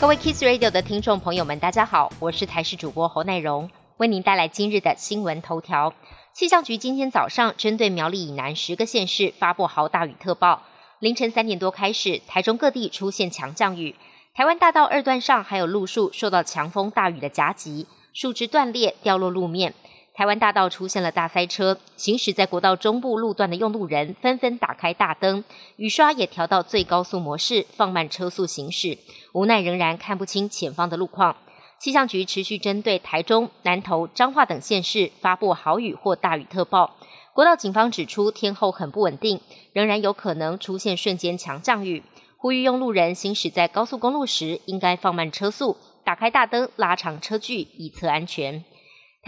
各位 Kiss Radio 的听众朋友们，大家好，我是台视主播侯乃荣，为您带来今日的新闻头条。气象局今天早上针对苗栗以南十个县市发布豪大雨特报，凌晨三点多开始，台中各地出现强降雨，台湾大道二段上还有路树受到强风大雨的夹击，树枝断裂掉落路面。台湾大道出现了大塞车，行驶在国道中部路段的用路人纷纷打开大灯，雨刷也调到最高速模式，放慢车速行驶，无奈仍然看不清前方的路况。气象局持续针对台中、南投、彰化等县市发布豪雨或大雨特报。国道警方指出，天候很不稳定，仍然有可能出现瞬间强降雨，呼吁用路人行驶在高速公路时应该放慢车速，打开大灯，拉长车距，以测安全。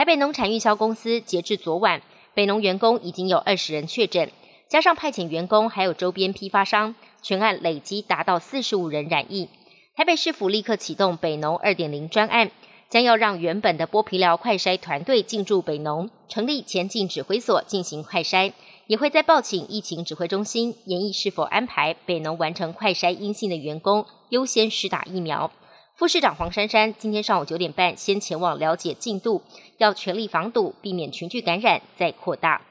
台北农产运销公司截至昨晚，北农员工已经有二十人确诊，加上派遣员工还有周边批发商，全案累积达到四十五人染疫。台北市府立刻启动北农二点零专案，将要让原本的剥皮寮快筛团队进驻北农，成立前进指挥所进行快筛，也会在报请疫情指挥中心，研议是否安排北农完成快筛阴性的员工优先施打疫苗。副市长黄珊珊今天上午九点半先前往了解进度，要全力防堵，避免群聚感染再扩大。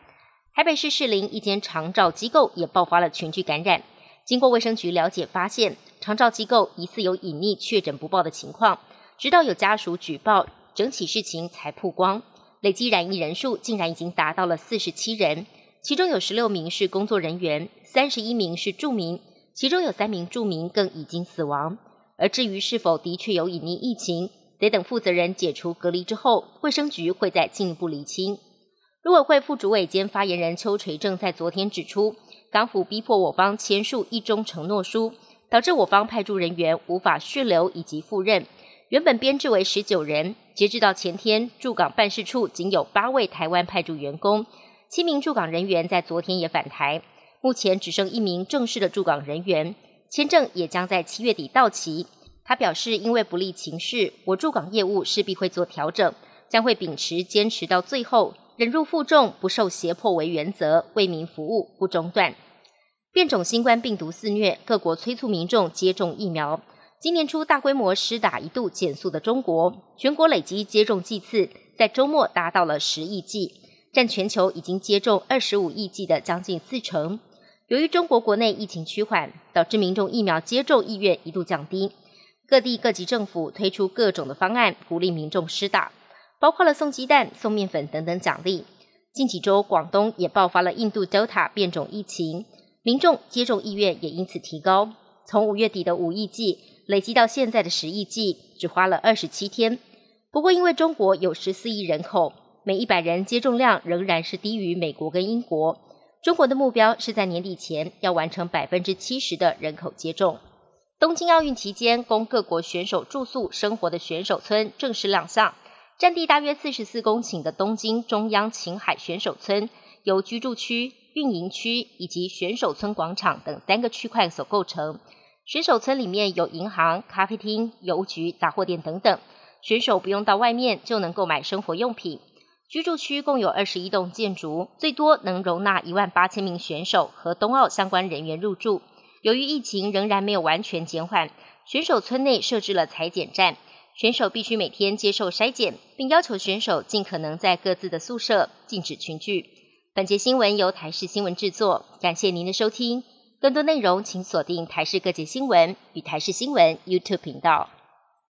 台北市士林一间长照机构也爆发了群聚感染，经过卫生局了解发现，长照机构疑似有隐匿确诊不报的情况，直到有家属举报，整起事情才曝光。累计染疫人数竟然已经达到了四十七人，其中有十六名是工作人员，三十一名是住民，其中有三名住民更已经死亡。而至于是否的确有隐匿疫情，得等负责人解除隔离之后，卫生局会再进一步厘清。陆委会副主委兼发言人邱垂正在昨天指出，港府逼迫我方签署一中承诺书，导致我方派驻人员无法续留以及赴任。原本编制为十九人，截至到前天，驻港办事处仅有八位台湾派驻员工，七名驻港人员在昨天也返台，目前只剩一名正式的驻港人员。签证也将在七月底到期。他表示，因为不利情势，我驻港业务势必会做调整，将会秉持坚持到最后、忍辱负重、不受胁迫为原则，为民服务不中断。变种新冠病毒肆虐，各国催促民众接种疫苗。今年初大规模施打一度减速的中国，全国累计接种剂次在周末达到了十亿剂，占全球已经接种二十五亿剂的将近四成。由于中国国内疫情趋缓，导致民众疫苗接种意愿一度降低。各地各级政府推出各种的方案，鼓励民众施打，包括了送鸡蛋、送面粉等等奖励。近几周，广东也爆发了印度 Delta 变种疫情，民众接种意愿也因此提高。从五月底的五亿剂累积到现在的十亿剂，只花了二十七天。不过，因为中国有十四亿人口，每一百人接种量仍然是低于美国跟英国。中国的目标是在年底前要完成百分之七十的人口接种。东京奥运期间，供各国选手住宿生活的选手村正式亮相。占地大约四十四公顷的东京中央晴海选手村，由居住区、运营区以及选手村广场等三个区块所构成。选手村里面有银行、咖啡厅、邮局、杂货店等等，选手不用到外面就能购买生活用品。居住区共有二十一栋建筑，最多能容纳一万八千名选手和冬奥相关人员入住。由于疫情仍然没有完全减缓，选手村内设置了裁剪站，选手必须每天接受筛检，并要求选手尽可能在各自的宿舍，禁止群聚。本节新闻由台视新闻制作，感谢您的收听。更多内容请锁定台视各界新闻与台视新闻 YouTube 频道。